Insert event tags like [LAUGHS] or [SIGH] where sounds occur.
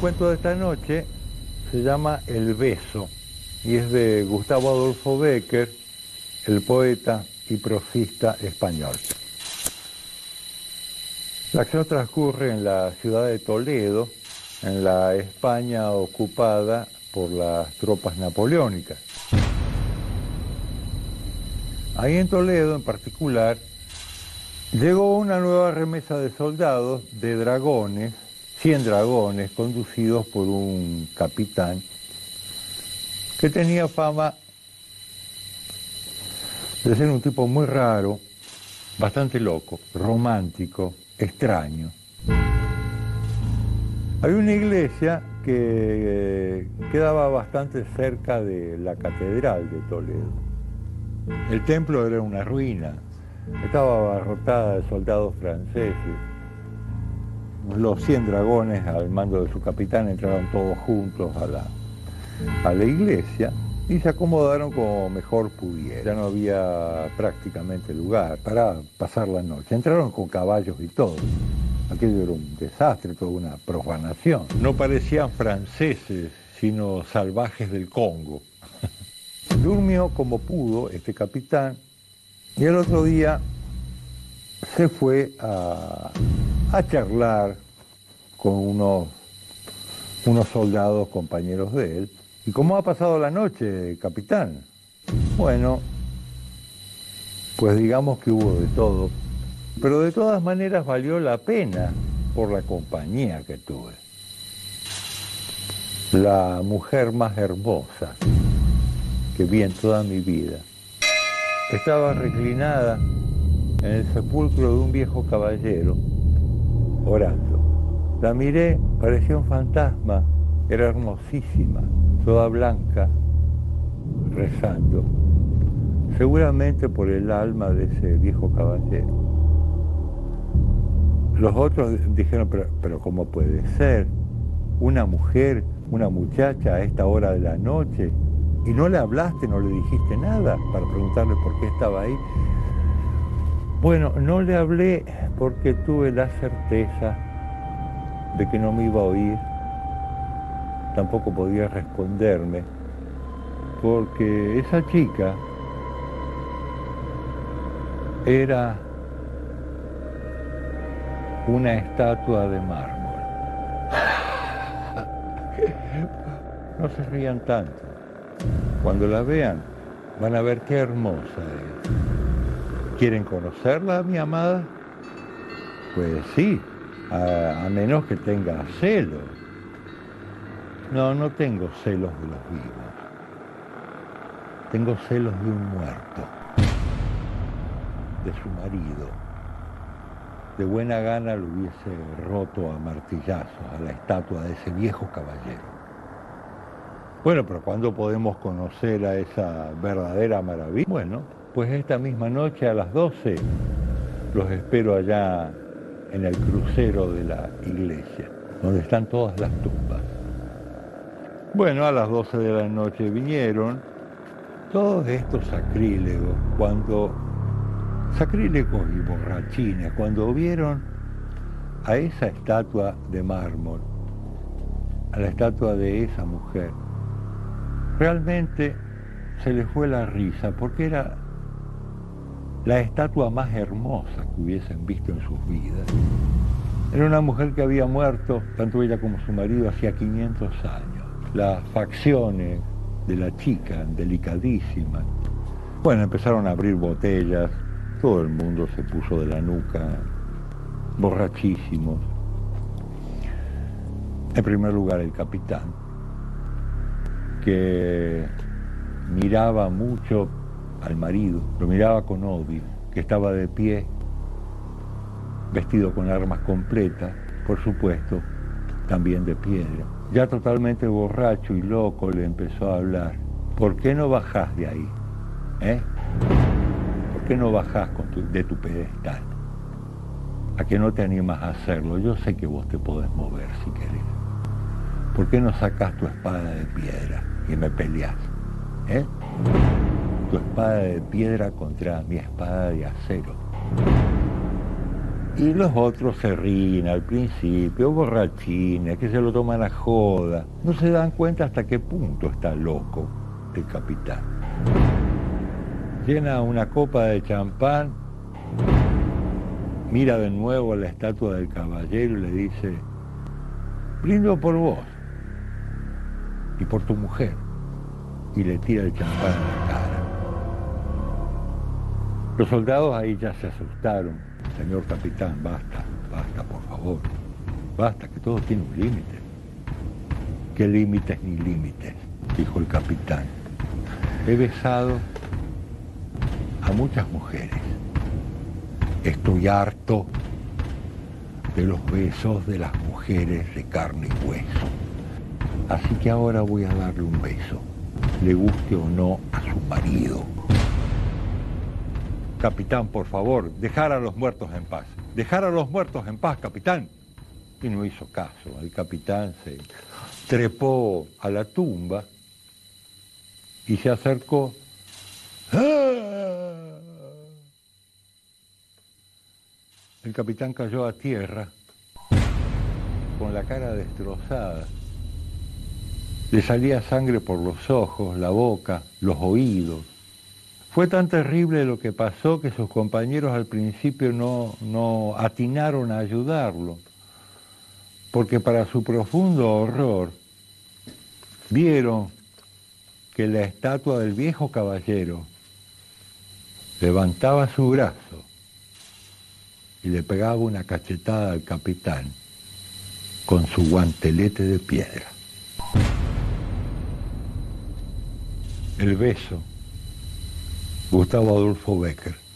cuento de esta noche se llama El beso y es de Gustavo Adolfo Becker, el poeta y prosista español. La acción transcurre en la ciudad de Toledo, en la España ocupada por las tropas napoleónicas. Ahí en Toledo en particular llegó una nueva remesa de soldados, de dragones, 100 dragones conducidos por un capitán que tenía fama de ser un tipo muy raro, bastante loco, romántico, extraño. Hay una iglesia que quedaba bastante cerca de la catedral de Toledo. El templo era una ruina, estaba abarrotada de soldados franceses los 100 dragones al mando de su capitán entraron todos juntos a la, a la iglesia y se acomodaron como mejor pudieran. Ya no había prácticamente lugar para pasar la noche. Entraron con caballos y todo. Aquello era un desastre, toda una profanación. No parecían franceses, sino salvajes del Congo. [LAUGHS] Durmió como pudo este capitán y el otro día se fue a, a charlar con unos, unos soldados compañeros de él. ¿Y cómo ha pasado la noche, capitán? Bueno, pues digamos que hubo de todo, pero de todas maneras valió la pena por la compañía que tuve. La mujer más hermosa que vi en toda mi vida estaba reclinada en el sepulcro de un viejo caballero orando. La miré, parecía un fantasma, era hermosísima, toda blanca, rezando, seguramente por el alma de ese viejo caballero. Los otros dijeron, pero, pero ¿cómo puede ser? Una mujer, una muchacha a esta hora de la noche, y no le hablaste, no le dijiste nada para preguntarle por qué estaba ahí. Bueno, no le hablé porque tuve la certeza de que no me iba a oír, tampoco podía responderme, porque esa chica era una estatua de mármol. No se rían tanto. Cuando la vean, van a ver qué hermosa es. ¿Quieren conocerla, mi amada? Pues sí, a, menos que tenga celos. No, no tengo celos de los vivos. Tengo celos de un muerto, de su marido. De buena gana lo hubiese roto a martillazos a la estatua de ese viejo caballero. Bueno, pero ¿cuándo podemos conocer a esa verdadera maravilla? Bueno, pues esta misma noche a las 12 los espero allá en el crucero de la iglesia, donde están todas las tumbas. Bueno, a las 12 de la noche vinieron todos estos sacrílegos, cuando, sacrílegos y borrachines, cuando vieron a esa estatua de mármol, a la estatua de esa mujer, realmente se les fue la risa, porque era la estatua más hermosa que hubiesen visto en sus vidas. Era una mujer que había muerto, tanto ella como su marido, hacía 500 años. Las facciones de la chica, delicadísimas. Bueno, empezaron a abrir botellas, todo el mundo se puso de la nuca, borrachísimos. En primer lugar, el capitán, que miraba mucho al marido, lo miraba con odio, que estaba de pie, vestido con armas completas, por supuesto, también de piedra. Ya totalmente borracho y loco le empezó a hablar. ¿Por qué no bajás de ahí? ¿Eh? ¿Por qué no bajás de tu pedestal? ¿A que no te animas a hacerlo? Yo sé que vos te podés mover si querés. ¿Por qué no sacás tu espada de piedra y me peleás? ¿Eh? Tu espada de piedra contra mi espada de acero. Y los otros se ríen al principio, borrachines, que se lo toman a joda. No se dan cuenta hasta qué punto está loco el capitán. Llena una copa de champán, mira de nuevo a la estatua del caballero y le dice, brindo por vos y por tu mujer. Y le tira el champán. Los soldados ahí ya se asustaron. Señor capitán, basta, basta, por favor. Basta, que todo tiene un límite. ¿Qué límites ni límites? Dijo el capitán. He besado a muchas mujeres. Estoy harto de los besos de las mujeres de carne y hueso. Así que ahora voy a darle un beso, le guste o no a su marido. Capitán, por favor, dejar a los muertos en paz. Dejar a los muertos en paz, capitán. Y no hizo caso. El capitán se trepó a la tumba y se acercó. El capitán cayó a tierra con la cara destrozada. Le salía sangre por los ojos, la boca, los oídos. Fue tan terrible lo que pasó que sus compañeros al principio no, no atinaron a ayudarlo, porque para su profundo horror vieron que la estatua del viejo caballero levantaba su brazo y le pegaba una cachetada al capitán con su guantelete de piedra. El beso Gustavo Adolfo Becker.